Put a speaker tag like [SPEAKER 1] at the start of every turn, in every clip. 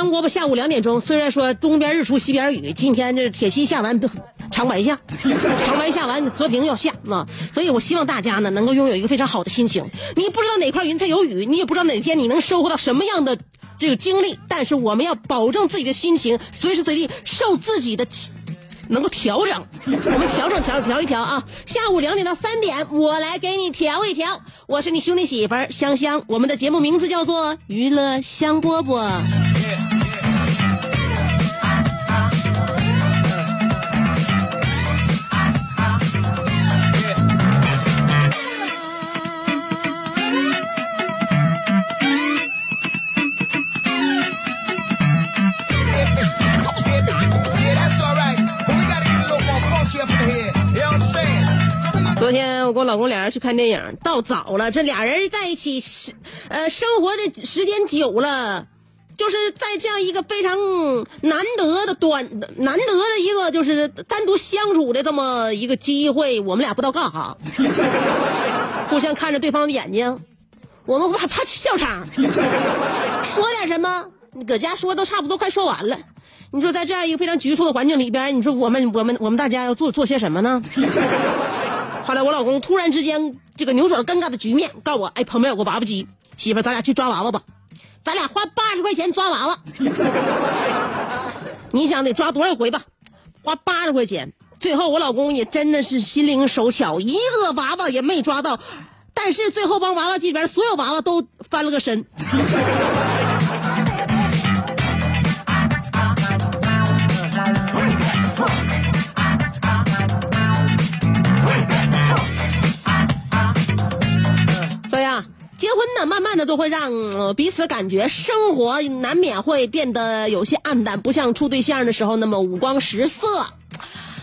[SPEAKER 1] 香饽饽。下午两点钟，虽然说东边日出西边雨，今天这铁西下完长白下，长白下完和平要下啊，所以我希望大家呢能够拥有一个非常好的心情。你不知道哪块云彩有雨，你也不知道哪天你能收获到什么样的这个经历，但是我们要保证自己的心情随时随地受自己的能够调整，我们调整调调一调啊！下午两点到三点，我来给你调一调。我是你兄弟媳妇香香，我们的节目名字叫做《娱乐香饽饽》。我跟我老公俩人去看电影，到早了，这俩人在一起，呃，生活的时间久了，就是在这样一个非常难得的短难得的一个就是单独相处的这么一个机会，我们俩不知道干哈，互相看着对方的眼睛，我们怕怕笑场，说点什么，搁家说都差不多快说完了。你说在这样一个非常局促的环境里边，你说我们我们我们大家要做做些什么呢？后来我老公突然之间这个扭转尴尬的局面，告诉我：“哎，旁边有个娃娃机，媳妇，咱俩去抓娃娃吧，咱俩花八十块钱抓娃娃。你想得抓多少回吧？花八十块钱。最后我老公也真的是心灵手巧，一个娃娃也没抓到，但是最后帮娃娃机里边所有娃娃都翻了个身。结婚呢，慢慢的都会让、彼此感觉生活难免会变得有些暗淡，不像处对象的时候那么五光十色，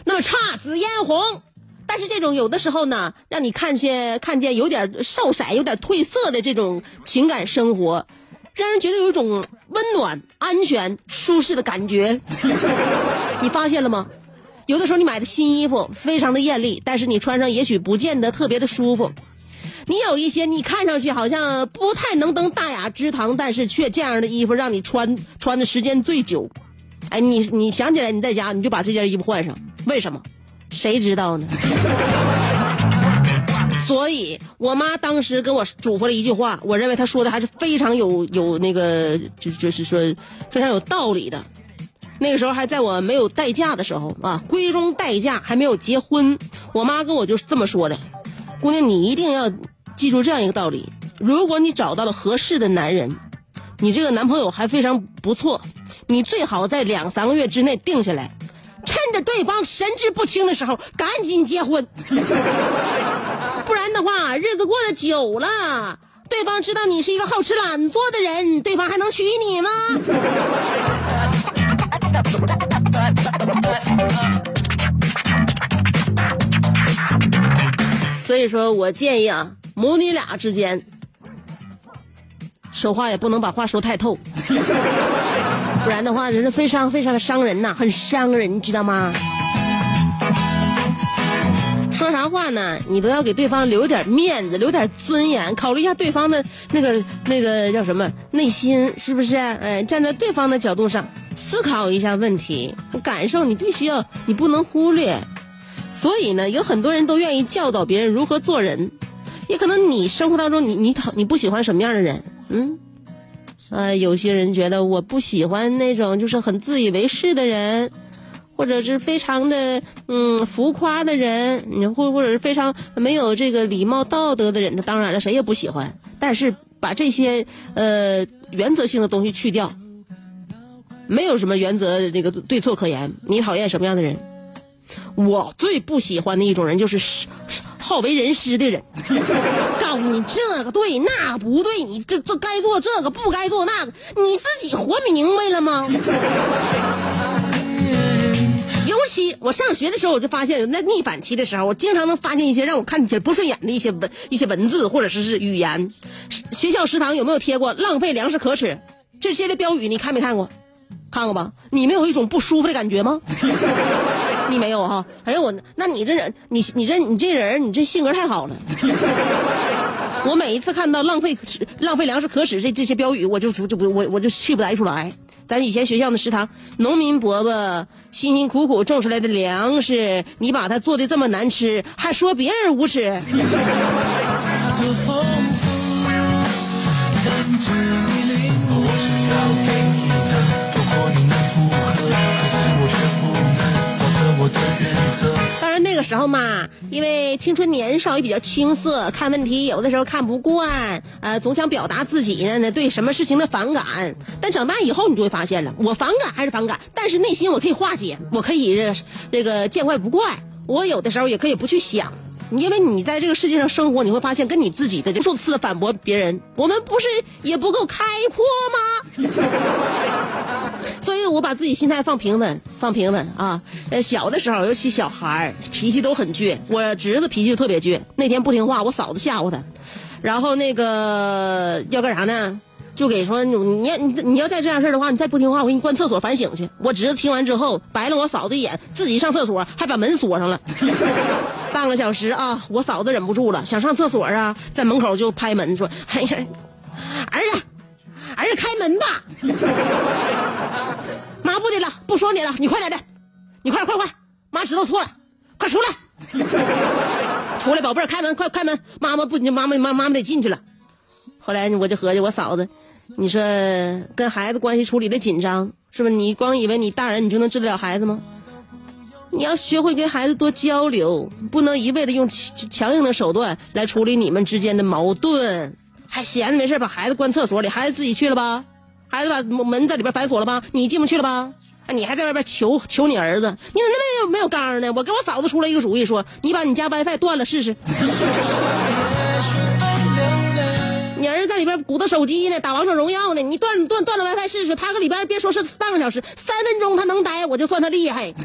[SPEAKER 1] 那么姹紫嫣红。但是这种有的时候呢，让你看见看见有点少色、有点褪色的这种情感生活，让人觉得有一种温暖、安全、舒适的感觉。你发现了吗？有的时候你买的新衣服非常的艳丽，但是你穿上也许不见得特别的舒服。你有一些你看上去好像不太能登大雅之堂，但是却这样的衣服让你穿穿的时间最久。哎，你你想起来你在家你就把这件衣服换上，为什么？谁知道呢？所以我妈当时跟我嘱咐了一句话，我认为她说的还是非常有有那个就就是说非常有道理的。那个时候还在我没有待嫁的时候啊，闺中待嫁还没有结婚，我妈跟我就是这么说的：“姑娘，你一定要记住这样一个道理，如果你找到了合适的男人，你这个男朋友还非常不错，你最好在两三个月之内定下来，趁着对方神志不清的时候赶紧结婚，不然的话日子过得久了，对方知道你是一个好吃懒做的人，对方还能娶你吗？所以说我建议啊，母女俩之间说话也不能把话说太透，不然的话，人是非常非常的伤人呐，很伤人，你知道吗？说啥话呢？你都要给对方留点面子，留点尊严，考虑一下对方的那个那个叫什么内心，是不是？哎，站在对方的角度上思考一下问题，感受你必须要，你不能忽略。所以呢，有很多人都愿意教导别人如何做人，也可能你生活当中你你讨你不喜欢什么样的人，嗯，呃，有些人觉得我不喜欢那种就是很自以为是的人。或者是非常的嗯浮夸的人，你或或者是非常没有这个礼貌道德的人，那当然了，谁也不喜欢。但是把这些呃原则性的东西去掉，没有什么原则那个对错可言。你讨厌什么样的人？我最不喜欢的一种人就是好为人师的人，告诉你这个对那不对，你这这该做这个不该做那个，你自己活明白了吗？尤其我上学的时候，我就发现，那逆反期的时候，我经常能发现一些让我看起来不顺眼的一些文、一些文字或者是是语言。学校食堂有没有贴过“浪费粮食可耻”这些的标语？你看没看过？看过吧？你没有一种不舒服的感觉吗？你没有哈？哎呦我，那你这人，你你这你这人，你这性格太好了。我每一次看到“浪费浪费粮食可耻”这这些标语，我就就不我我就气不来出来。咱以前学校的食堂，农民伯伯辛辛苦苦种出来的粮食，你把它做的这么难吃，还说别人无耻。个时候嘛，因为青春年少也比较青涩，看问题有的时候看不惯，呃，总想表达自己呢对什么事情的反感。但长大以后，你就会发现了，我反感还是反感，但是内心我可以化解，我可以这个见怪不怪。我有的时候也可以不去想，因为你在这个世界上生活，你会发现跟你自己的无数次的反驳别人，我们不是也不够开阔吗？所以我把自己心态放平稳，放平稳啊。呃，小的时候，尤其小孩儿脾气都很倔，我侄子脾气就特别倔。那天不听话，我嫂子吓唬他，然后那个要干啥呢？就给说你你要你要再这样事儿的话，你再不听话，我给你关厕所反省去。我侄子听完之后白了我嫂子一眼，自己上厕所还把门锁上了。半个小时啊，我嫂子忍不住了，想上厕所啊，在门口就拍门说：“ 哎呀，儿子，儿子开门吧。”妈不的了，不说你了，你快点的，你快快快，妈知道错了，快出来，出来，宝贝儿，开门，快开门，妈妈不，你妈妈妈妈妈得进去了。后来我就合计，我嫂子，你说跟孩子关系处理的紧张，是不是？你光以为你大人你就能治得了孩子吗？你要学会跟孩子多交流，不能一味的用强硬的手段来处理你们之间的矛盾，还闲着没事把孩子关厕所里，孩子自己去了吧？孩子把门在里边反锁了吧？你进不去了吧？你还在外边求求你儿子？你怎么没有没有刚呢？我给我嫂子出了一个主意，说你把你家 WiFi 断了试试。鼓捣手机呢，打王者荣耀呢，你断断断了 WiFi 试试，他搁里边别说是半个小时，三分钟他能待，我就算他厉害。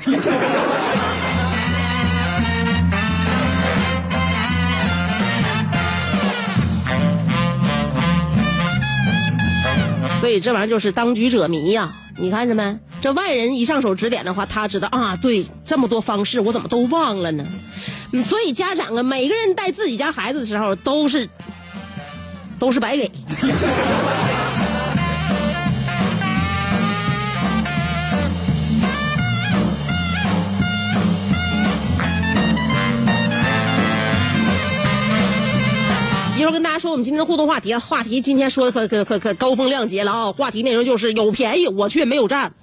[SPEAKER 1] 所以这玩意儿就是当局者迷呀、你看着没？这外人一上手指点的话，他知道啊，对，这么多方式我怎么都忘了呢？所以家长啊，每个人带自己家孩子的时候都是都是白给。一会儿跟大家说我们今天的互动话题啊，话题今天说的可可可可高风亮节了啊！话题内容就是有便宜我却没有占。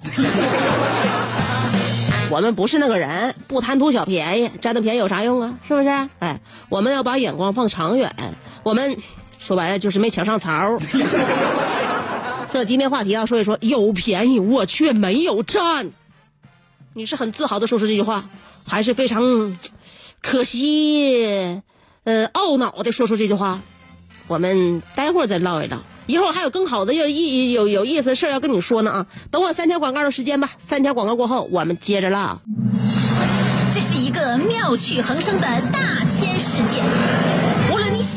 [SPEAKER 1] 我们不是那个人，不贪图小便宜，占的便宜有啥用啊？是不是？哎，我们要把眼光放长远。我们说白了就是没抢上槽。这今天话题要说一说有便宜我却没有占，你是很自豪的说出这句话，还是非常可惜，呃，懊恼的说出这句话？我们待会儿再唠一唠。一会儿还有更好的有意有有意思的事儿要跟你说呢啊！等我三条广告的时间吧，三条广告过后我们接着唠。
[SPEAKER 2] 这是一个妙趣横生的大千世界。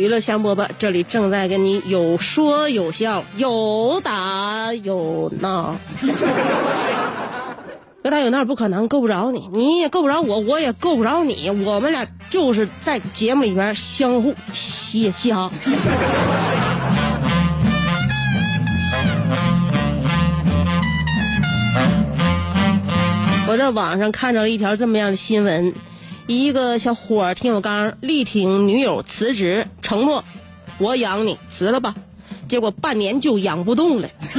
[SPEAKER 1] 娱乐香饽饽，这里正在跟你有说有笑，有打有闹。有打有闹不可能，够不着你，你也够不着我，我也够不着你，我们俩就是在节目里边相互嘻嘻哈。我在网上看着了一条这么样的新闻，一个小伙儿挺有刚，力挺女友辞职，承诺我养你，辞了吧。结果半年就养不动了，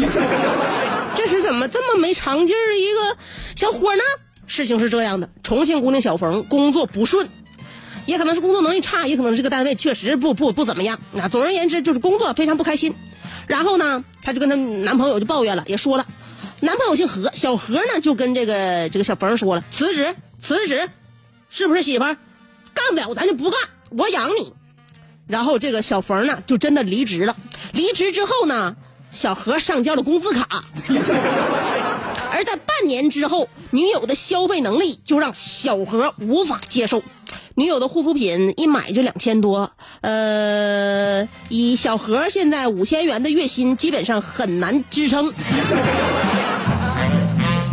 [SPEAKER 1] 这是怎么这么没长劲儿的一个小伙呢？事情是这样的，重庆姑娘小冯工作不顺，也可能是工作能力差，也可能这个单位确实不不不怎么样。啊，总而言之就是工作非常不开心。然后呢，她就跟她男朋友就抱怨了，也说了。男朋友姓何，小何呢就跟这个这个小冯说了，辞职，辞职，是不是媳妇儿？干不了咱就不干，我养你。然后这个小冯呢就真的离职了。离职之后呢，小何上交了工资卡，而在半年之后，女友的消费能力就让小何无法接受。女友的护肤品一买就两千多，呃，以小何现在五千元的月薪，基本上很难支撑。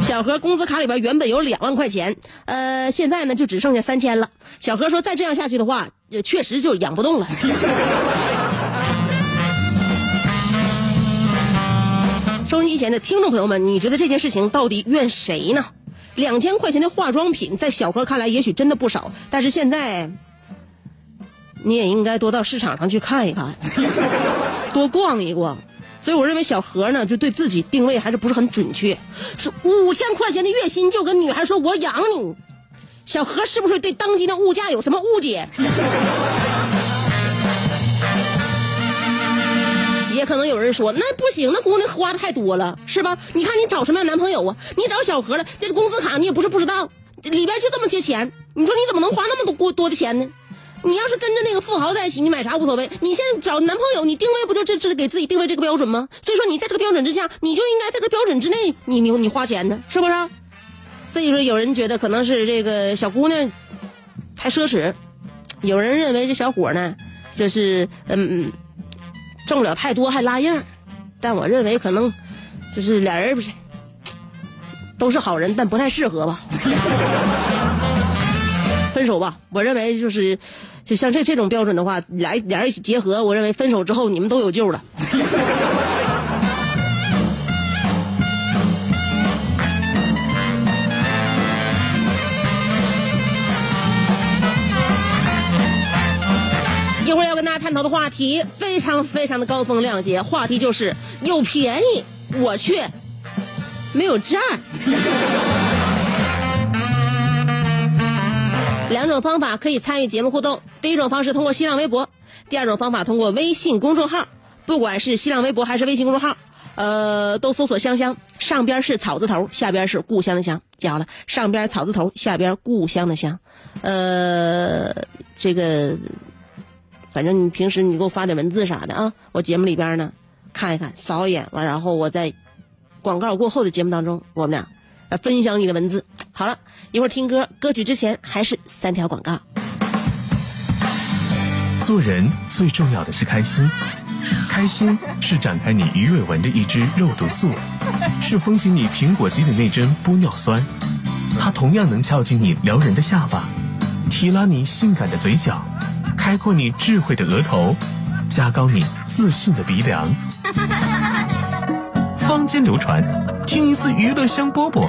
[SPEAKER 1] 小何工资卡里边原本有两万块钱，呃，现在呢就只剩下三千了。小何说再这样下去的话，也确实就养不动了。收音机前的听众朋友们，你觉得这件事情到底怨谁呢？两千块钱的化妆品，在小何看来也许真的不少，但是现在，你也应该多到市场上去看一看，多逛一逛。所以我认为小何呢，就对自己定位还是不是很准确。五千块钱的月薪就跟女孩说“我养你”，小何是不是对当今的物价有什么误解？也可能有人说，那不行，那姑娘花的太多了，是吧？你看你找什么样男朋友啊？你找小何了，这工资卡你也不是不知道，里边就这么些钱，你说你怎么能花那么多多的钱呢？你要是跟着那个富豪在一起，你买啥无所谓。你现在找男朋友，你定位不就这这给自己定位这个标准吗？所以说你在这个标准之下，你就应该在这标准之内，你你你花钱呢，是不是？所以说有人觉得可能是这个小姑娘太奢侈，有人认为这小伙呢，就是嗯嗯挣不了太多还拉样，但我认为可能就是俩人不是都是好人，但不太适合吧。分手吧，我认为就是，就像这这种标准的话，俩俩人一起结合，我认为分手之后你们都有救了。一会儿要跟大家探讨的话题非常非常的高风亮节，话题就是有便宜我却没有占。两种方法可以参与节目互动，第一种方式通过新浪微博，第二种方法通过微信公众号。不管是新浪微博还是微信公众号，呃，都搜索“香香”，上边是草字头，下边是故乡的乡。记好了，上边草字头，下边故乡的乡。呃，这个，反正你平时你给我发点文字啥的啊，我节目里边呢看一看，扫一眼，完然后我在广告过后的节目当中，我们俩来分享你的文字。好了，一会儿听歌，歌曲之前还是三条广告。
[SPEAKER 3] 做人最重要的是开心，开心是展开你鱼尾纹的一支肉毒素，是封紧你苹果肌的那针玻尿酸，它同样能翘起你撩人的下巴，提拉你性感的嘴角，开阔你智慧的额头，加高你自信的鼻梁。坊间流传，听一次娱乐香饽饽，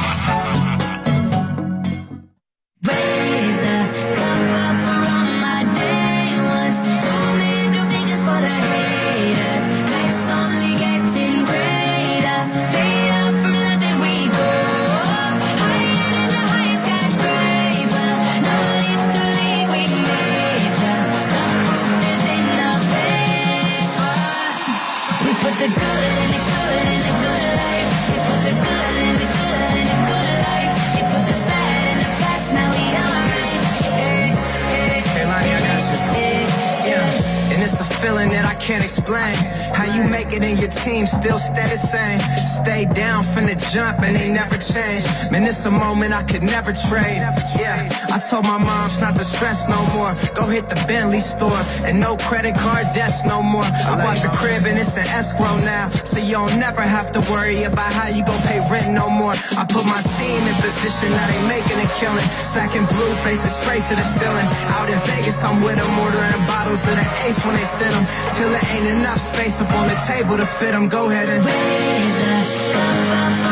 [SPEAKER 4] Still stay the same. Stay down from the jump and they change. Man, it's a moment I could never trade. Yeah, I told my moms not to stress no more. Go hit the Bentley store and no credit card debts no more. I bought the crib and it's an escrow now. So you don't never have to worry about how you gon' pay rent no more. I put my team in position, now they making a killing. Stacking blue faces straight to the ceiling. Out in Vegas, I'm with them, ordering bottles of the ace when they send them. Till there ain't enough space up on the table to fit them. Go ahead and.
[SPEAKER 5] Raise up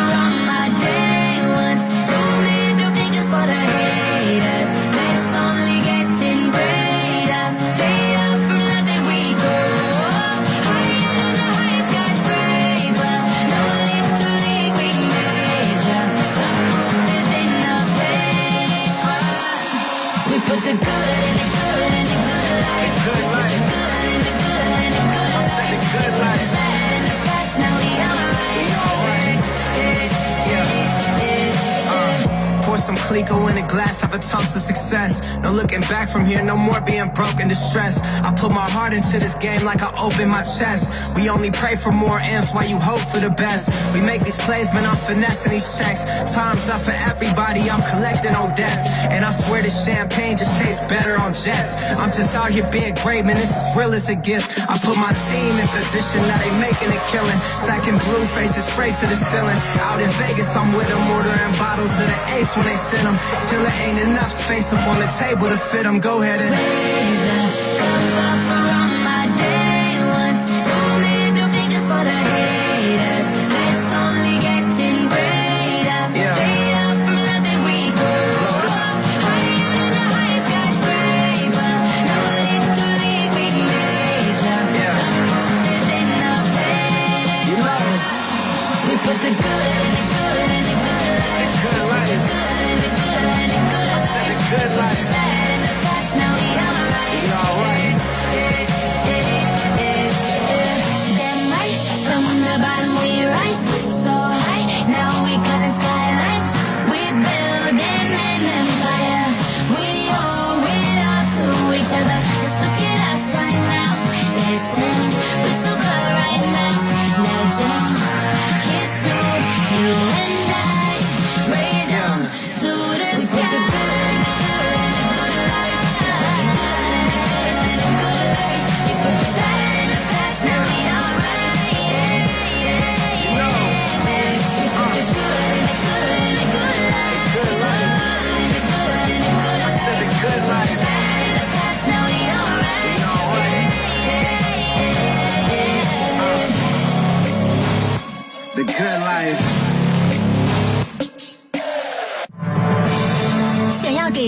[SPEAKER 4] here, no more being broke heart into this game like I open my chest. We only pray for more amps while you hope for the best. We make these plays, man, I'm finessing these checks. Time's up for everybody, I'm collecting on debts. And I swear this champagne just tastes better on jets. I'm just out here being great, man, this is real as it gets. I put my team in position, now they making a killing. Stacking blue faces straight to the ceiling. Out in Vegas, I'm with them, ordering bottles of the ace when they send them. Till it ain't enough space up on the table to fit them. Go ahead and
[SPEAKER 5] up
[SPEAKER 4] around.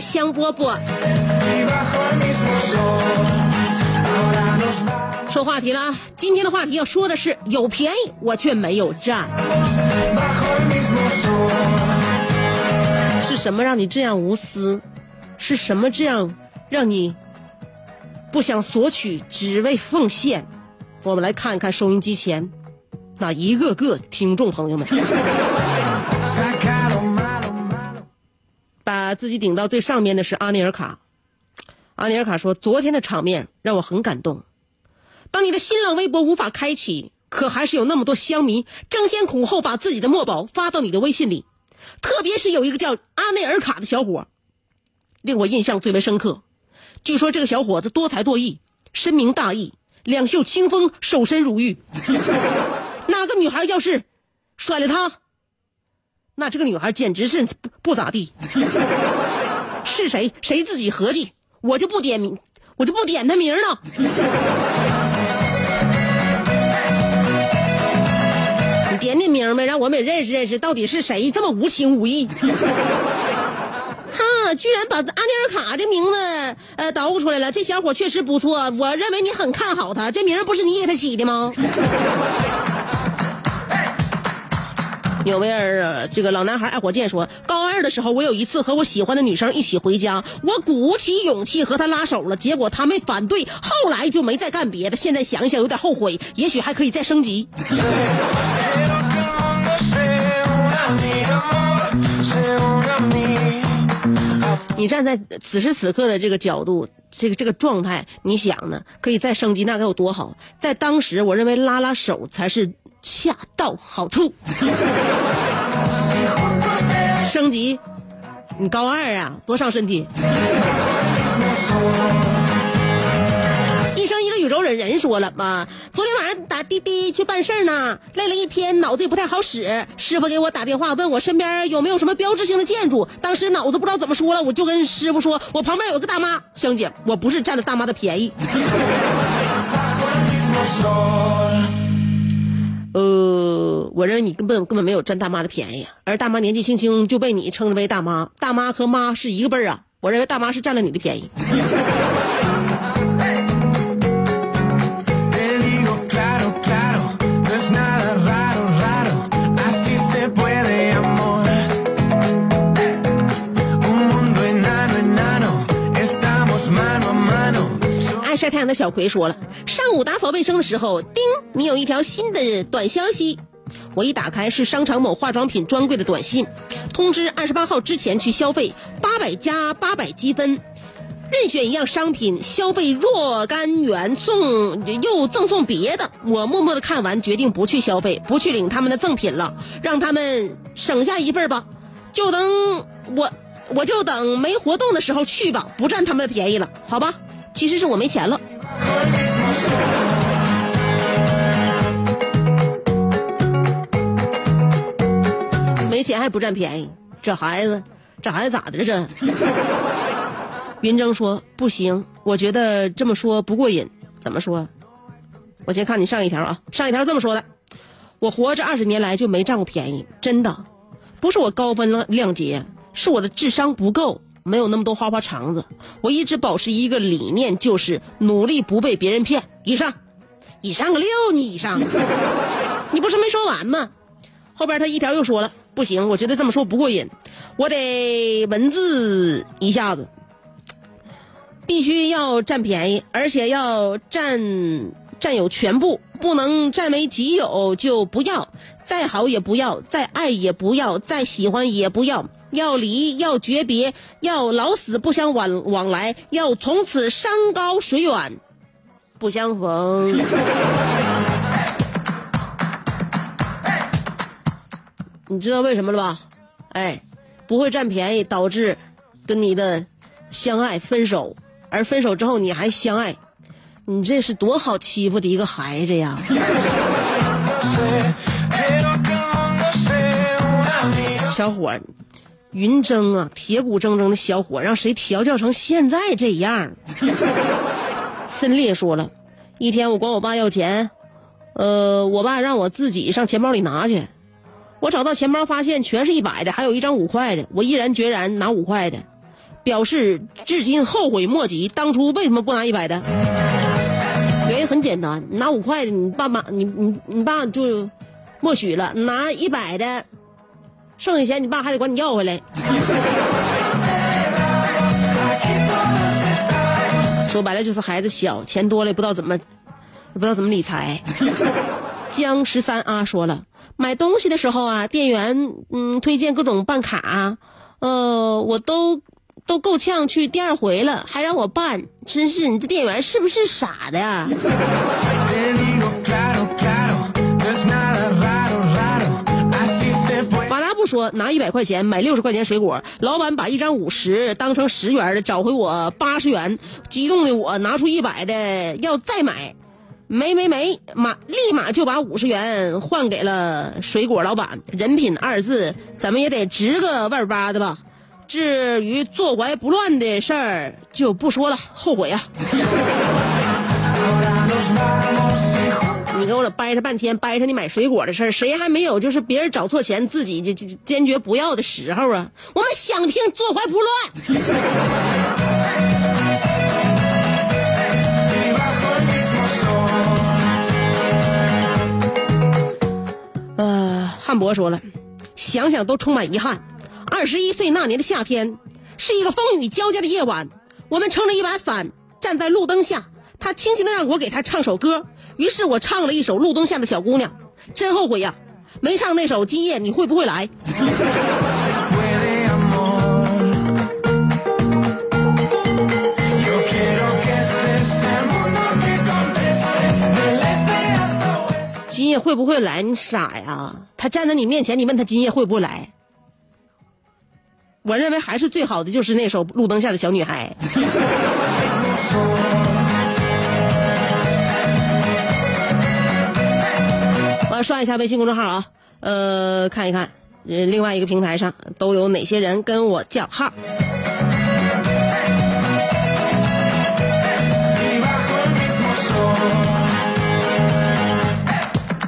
[SPEAKER 1] 香饽饽说话题了啊！今天的话题要说的是有便宜我却没有占，是什么让你这样无私？是什么这样让你不想索取，只为奉献？我们来看一看收音机前那一个个听众朋友们，把自己顶到最上面的是阿尼尔卡。阿尼尔卡说：“昨天的场面让我很感动。当你的新浪微博无法开启，可还是有那么多乡民争先恐后把自己的墨宝发到你的微信里。特别是有一个叫阿内尔卡的小伙，令我印象最为深刻。据说这个小伙子多才多艺，深明大义，两袖清风，守身如玉。哪个女孩要是甩了他，那这个女孩简直是不不咋地。是谁？谁自己合计？我就不点名，我就不点他名了。你点点名呗，让我们也认识认识，到底是谁这么无情无义？哈，居然把阿尼尔卡这名字呃捣鼓出来了，这小伙确实不错，我认为你很看好他，这名不是你给他起的吗？有位这个老男孩爱火箭说，高二的时候，我有一次和我喜欢的女生一起回家，我鼓起勇气和她拉手了，结果她没反对，后来就没再干别的。现在想一想有点后悔，也许还可以再升级。你站在此时此刻的这个角度，这个这个状态，你想呢？可以再升级，那该有多好？在当时，我认为拉拉手才是恰到好处。升级，你高二啊，多伤身体。一生一个宇宙人说了嘛，昨天晚上打滴滴去办事呢，累了一天，脑子也不太好使。师傅给我打电话，问我身边有没有什么标志性的建筑。当时脑子不知道怎么说了，我就跟师傅说，我旁边有个大妈，香姐，我不是占了大妈的便宜。呃，我认为你根本根本没有占大妈的便宜，而大妈年纪轻轻就被你称之为大妈，大妈和妈是一个辈儿啊。我认为大妈是占了你的便宜。太阳的小葵说了，上午打扫卫生的时候，叮，你有一条新的短消息。我一打开是商场某化妆品专柜的短信，通知二十八号之前去消费八百加八百积分，任选一样商品，消费若干元送又赠送别的。我默默的看完，决定不去消费，不去领他们的赠品了，让他们省下一份吧，就等我我就等没活动的时候去吧，不占他们的便宜了，好吧？其实是我没钱了。没钱还不占便宜，这孩子，这孩子咋的了这？云峥说不行，我觉得这么说不过瘾。怎么说？我先看你上一条啊，上一条这么说的：我活着二十年来就没占过便宜，真的，不是我高风亮节，是我的智商不够，没有那么多花花肠子。我一直保持一个理念，就是努力不被别人骗。以上，以上个六，你以上，你不是没说完吗？后边他一条又说了，不行，我觉得这么说不过瘾，我得文字一下子。必须要占便宜，而且要占占有全部，不能占为己有就不要，再好也不要，再爱也不要，再喜欢也不要，要离要诀别，要老死不相往往来，要从此山高水远不相逢。你知道为什么了吧？哎，不会占便宜，导致跟你的相爱分手。而分手之后你还相爱，你这是多好欺负的一个孩子呀！小伙，云峥啊，铁骨铮铮的小伙，让谁调教成现在这样？森烈说了，一天我管我爸要钱，呃，我爸让我自己上钱包里拿去。我找到钱包，发现全是一百的，还有一张五块的。我毅然决然拿五块的。表示至今后悔莫及，当初为什么不拿一百的？原因很简单，拿五块的，你爸妈，你你你爸就默许了；拿一百的，剩下钱你爸还得管你要回来。说白了就是孩子小，钱多了也不知道怎么，不知道怎么理财。江十三啊说了，买东西的时候啊，店员嗯推荐各种办卡，呃，我都。都够呛去第二回了，还让我办，真是你这店员是不是傻的呀？说拿一百块钱买六十块钱水果，老板把一张五十当成十元的找回我八十元，激动的我拿出一百的要再买，没没没，马立马就把五十元换给了水果老板。人品二字怎么也得值个万八的吧？至于坐怀不乱的事儿就不说了，后悔啊！你跟我俩掰扯半天，掰扯你买水果的事儿，谁还没有就是别人找错钱，自己就就坚决不要的时候啊？我们想听坐怀不乱。呃，汉博说了，想想都充满遗憾。二十一岁那年的夏天，是一个风雨交加的夜晚。我们撑着一把伞，站在路灯下。他轻轻的让我给他唱首歌，于是我唱了一首《路灯下的小姑娘》。真后悔呀，没唱那首《今夜你会不会来》。今夜会不会来？你傻呀！他站在你面前，你问他今夜会不会来？我认为还是最好的就是那首《路灯下的小女孩》。刷一下微信公众号啊，呃，看一看，呃，另外一个平台上都有哪些人跟我叫号。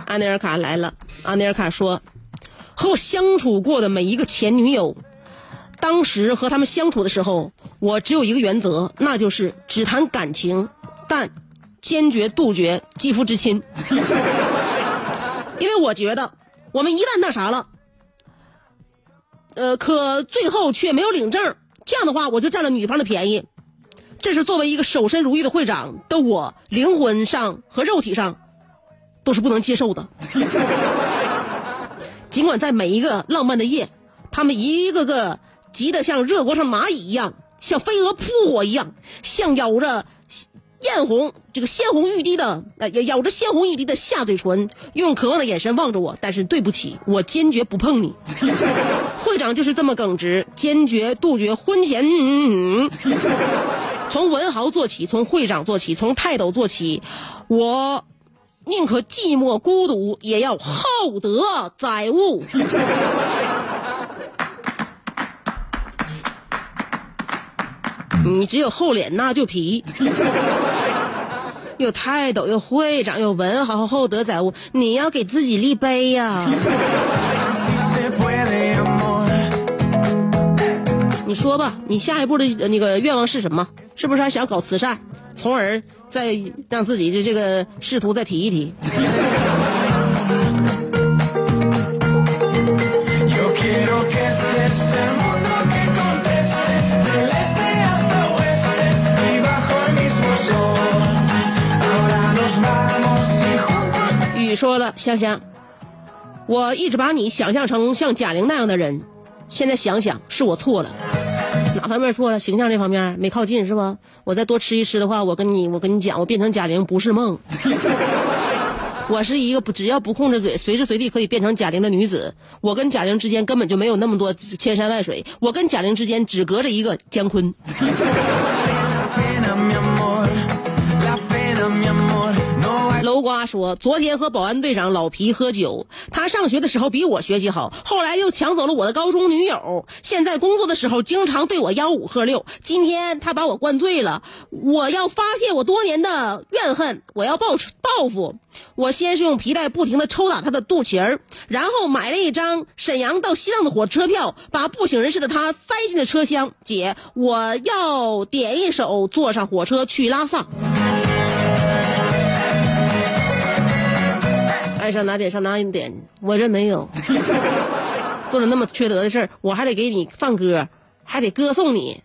[SPEAKER 1] 安内尔卡来了，安内尔卡说，和我相处过的每一个前女友。当时和他们相处的时候，我只有一个原则，那就是只谈感情，但坚决杜绝肌肤之亲。因为我觉得，我们一旦那啥了，呃，可最后却没有领证，这样的话我就占了女方的便宜。这是作为一个守身如玉的会长的我，灵魂上和肉体上都是不能接受的。尽管在每一个浪漫的夜，他们一个个。急得像热锅上蚂蚁一样，像飞蛾扑火一样，像咬着艳红这个鲜红欲滴的呃咬着鲜红欲滴的下嘴唇，用渴望的眼神望着我。但是对不起，我坚决不碰你。会长就是这么耿直，坚决杜绝婚前。嗯嗯嗯从文豪做起，从会长做起，从泰斗做起，我宁可寂寞孤独，也要厚德载物。你只有厚脸那就皮。又泰斗又会长又文豪厚德载物，你要给自己立碑呀、你说吧，你下一步的那个愿望是什么？是不是还想搞慈善，从而再让自己的这个仕途再提一提？香香，我一直把你想象成像贾玲那样的人，现在想想是我错了。哪方面错了？形象这方面没靠近是吧？我再多吃一吃的话，我跟你我跟你讲，我变成贾玲不是梦。我是一个不只要不控制嘴，随时随地可以变成贾玲的女子。我跟贾玲之间根本就没有那么多千山万水，我跟贾玲之间只隔着一个姜昆。瓜说，昨天和保安队长老皮喝酒，他上学的时候比我学习好，后来又抢走了我的高中女友，现在工作的时候经常对我吆五喝六。今天他把我灌醉了，我要发泄我多年的怨恨，我要报报复。我先是用皮带不停的抽打他的肚脐儿，然后买了一张沈阳到西藏的火车票，把不省人事的他塞进了车厢。姐，我要点一首，坐上火车去拉萨。爱上哪点上哪点，我这没有。做了那么缺德的事儿，我还得给你放歌，还得歌颂你，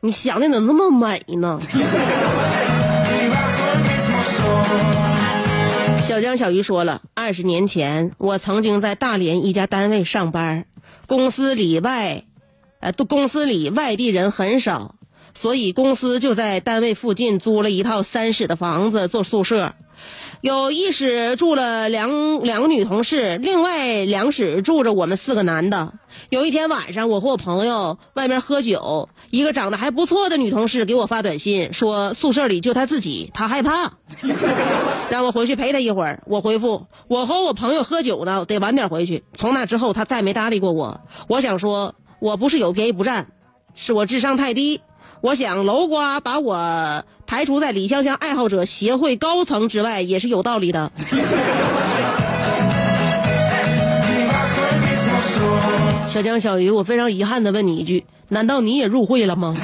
[SPEAKER 1] 你想的怎么那么美呢？小江小鱼说了，二十年前我曾经在大连一家单位上班，公司里外，呃，都公司里外地人很少，所以公司就在单位附近租了一套三室的房子做宿舍。有一室住了两两个女同事，另外两室住着我们四个男的。有一天晚上，我和我朋友外面喝酒，一个长得还不错的女同事给我发短信说宿舍里就她自己，她害怕，让我回去陪她一会儿。我回复我和我朋友喝酒呢，得晚点回去。从那之后，她再没搭理过我。我想说，我不是有便宜不占，是我智商太低。我想楼瓜把我排除在李香香爱好者协会高层之外也是有道理的。小江小鱼，我非常遗憾的问你一句：难道你也入会了吗？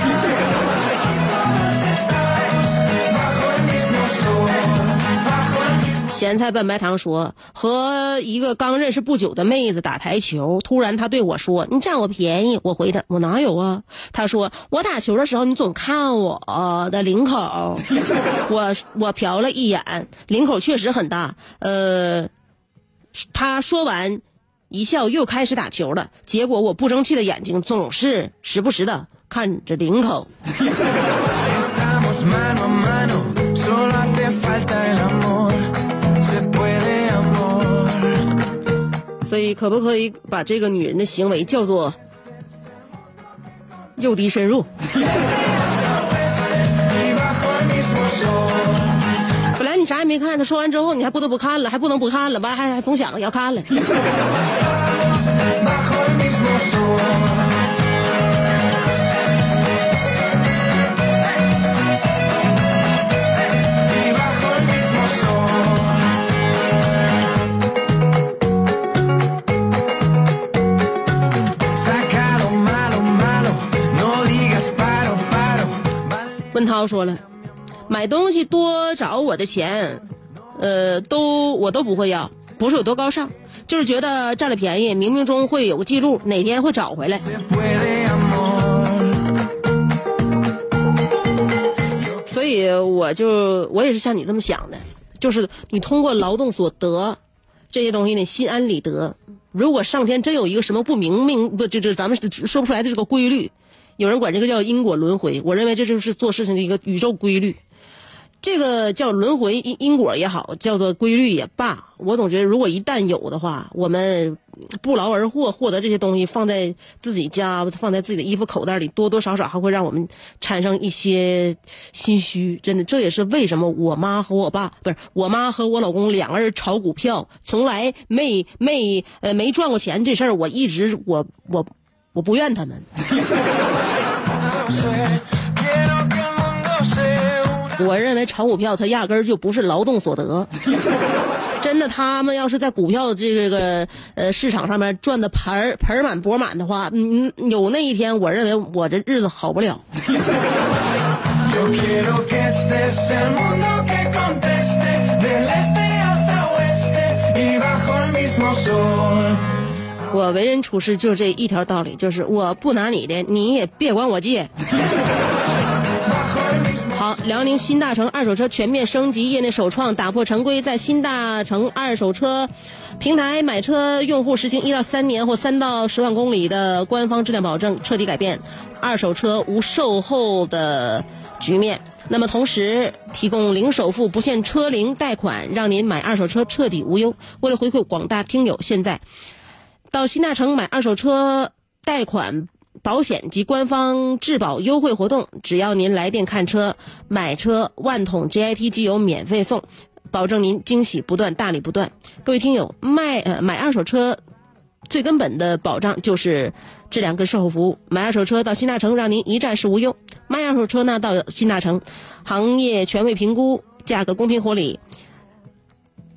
[SPEAKER 1] 咸菜拌白糖说，和一个刚认识不久的妹子打台球，突然她对我说：“你占我便宜。”我回她：“我哪有啊？”她说：“我打球的时候，你总看我的领口。”我我瞟了一眼，领口确实很大。呃，她说完，一笑，又开始打球了。结果我不争气的眼睛总是时不时的看着领口。所以，可不可以把这个女人的行为叫做诱敌深入.本来你啥也没看，他说完之后，你还不得不看了，还不能不看了，完还还总想着要看了。文涛说了，买东西多找我的钱，呃，都我都不会要，不是有多高尚，就是觉得占了便宜，冥冥中会有个记录，哪天会找回来。所以我就我也是像你这么想的，就是你通过劳动所得这些东西呢，心安理得。如果上天真有一个什么不明明不就就咱们说不出来的这个规律，有人管这个叫因果轮回，我认为这就是做事情的一个宇宙规律。这个叫轮回因因果也好，叫做规律也罢，我总觉得如果一旦有的话，我们不劳而获获得这些东西，放在自己家，放在自己的衣服口袋里，多多少少还会让我们产生一些心虚。真的，这也是为什么我妈和我爸不是我妈和我老公两个人炒股票，从来没没呃没赚过钱这事儿，我一直我我我不怨他们。我认为炒股票它压根儿就不是劳动所得。真的，他们要是在股票这个呃市场上面赚的盆儿盆儿满钵满的话，嗯，有那一天，我认为我这日子好不了。我为人处事就这一条道理，就是我不拿你的，你也别管我借。好，辽宁新大成二手车全面升级，业内首创，打破常规，在新大成二手车平台买车用户实行一到三年或三到十万公里的官方质量保证，彻底改变二手车无售后的局面。那么同时提供零首付、不限车龄贷款，让您买二手车彻底无忧。为了回馈广大听友，现在到新大成买二手车贷款。保险及官方质保优惠活动，只要您来电看车、买车，万桶 GIT 机油免费送，保证您惊喜不断、大礼不断。各位听友，卖呃买二手车最根本的保障就是质量跟售后服务。买二手车到新大成，让您一站式无忧；卖二手车呢，到新大成，行业权威评估，价格公平合理。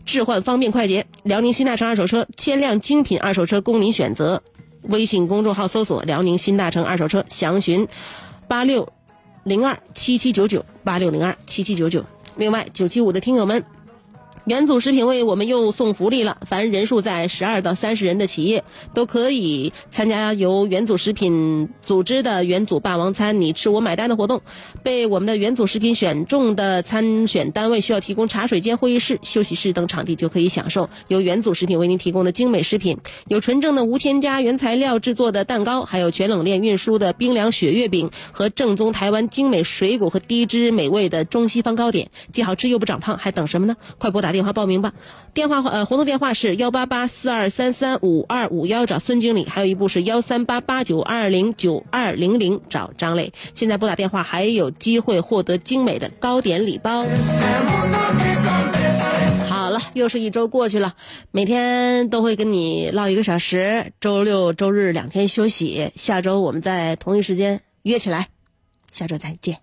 [SPEAKER 1] 置换方便快捷，辽宁新大成二手车，千辆精品二手车供您选择。微信公众号搜索“辽宁新大成二手车”，详询八六零二七七九九八六零二七七九九。另外，九七五的听友们。元祖食品为我们又送福利了，凡人数在十二到三十人的企业都可以参加由元祖食品组织的元祖霸王餐你吃我买单的活动。被我们的元祖食品选中的参选单位需要提供茶水间、会议室、休息室等场地，就可以享受由元祖食品为您提供的精美食品，有纯正的无添加原材料制作的蛋糕，还有全冷链运输的冰凉雪月饼和正宗台湾精美水果和低脂美味的中西方糕点，既好吃又不长胖，还等什么呢？快拨打打电话报名吧！电话呃活动电话是幺八八四二三三五二五幺，找孙经理；还有一部是幺三八八九二零九二零零，找张磊。现在拨打电话还有机会获得精美的糕点礼包。好了，又是一周过去了，每天都会跟你唠一个小时，周六周日两天休息，下周我们在同一时间约起来，下周再见。